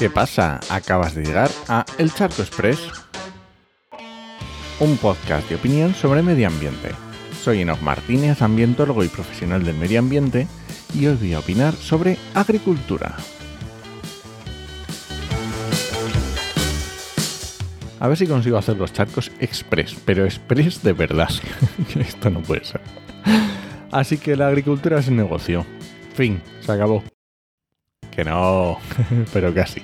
¿Qué pasa? Acabas de llegar a El Charco Express, un podcast de opinión sobre medio ambiente. Soy Enoch Martínez, ambientólogo y profesional del medio ambiente, y hoy voy a opinar sobre agricultura. A ver si consigo hacer los charcos express, pero express de verdad. Esto no puede ser. Así que la agricultura es un negocio. Fin, se acabó. Que no, pero casi.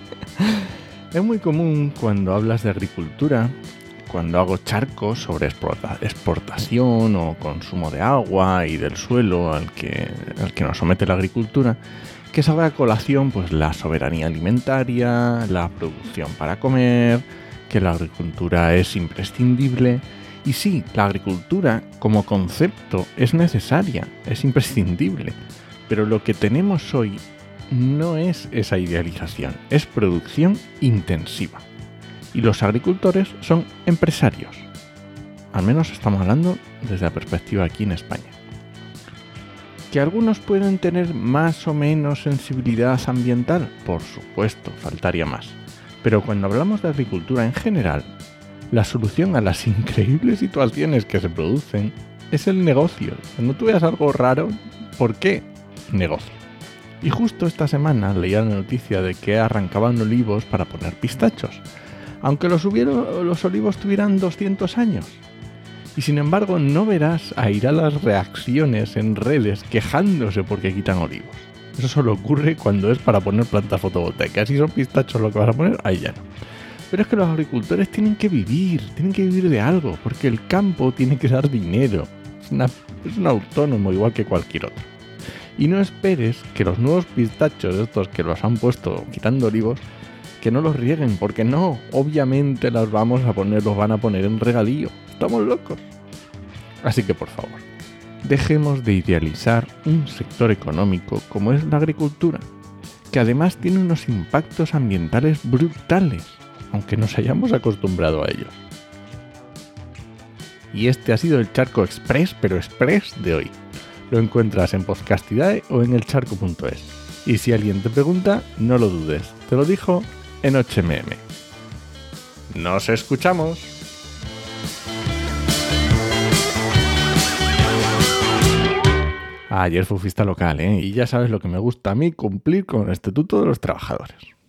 Es muy común cuando hablas de agricultura, cuando hago charcos sobre exportación o consumo de agua y del suelo al que, al que nos somete la agricultura, que salga a colación pues la soberanía alimentaria, la producción para comer, que la agricultura es imprescindible. Y sí, la agricultura como concepto es necesaria, es imprescindible. Pero lo que tenemos hoy no es esa idealización, es producción intensiva. Y los agricultores son empresarios. Al menos estamos hablando desde la perspectiva aquí en España. Que algunos pueden tener más o menos sensibilidad ambiental, por supuesto, faltaría más. Pero cuando hablamos de agricultura en general, la solución a las increíbles situaciones que se producen es el negocio. Cuando tú veas algo raro, ¿por qué? Negocio. Y justo esta semana leía la noticia de que arrancaban olivos para poner pistachos, aunque los, olivos tuvieran 200 años. Y sin embargo no verás a ir a las reacciones en redes quejándose porque quitan olivos. Eso solo ocurre cuando es para poner plantas fotovoltaicas. Si son pistachos lo que vas a poner, ahí ya no. Pero es que los agricultores tienen que vivir, tienen que vivir de algo, porque el campo tiene que dar dinero. Es un autónomo igual que cualquier otro. Y no esperes que los nuevos pistachos, estos que los han puesto quitando olivos, que no los rieguen, porque no, obviamente los vamos a poner, los van a poner en regalío. Estamos locos. Así que por favor, dejemos de idealizar un sector económico como es la agricultura, que además tiene unos impactos ambientales brutales, aunque nos hayamos acostumbrado a ellos. Y este ha sido el charco express, pero express de hoy lo encuentras en Podcastidae o en elcharco.es. Y si alguien te pregunta, no lo dudes, te lo dijo en HMM. ¡Nos escuchamos! Ayer fue fiesta local, ¿eh? Y ya sabes lo que me gusta a mí, cumplir con el Estatuto de los Trabajadores.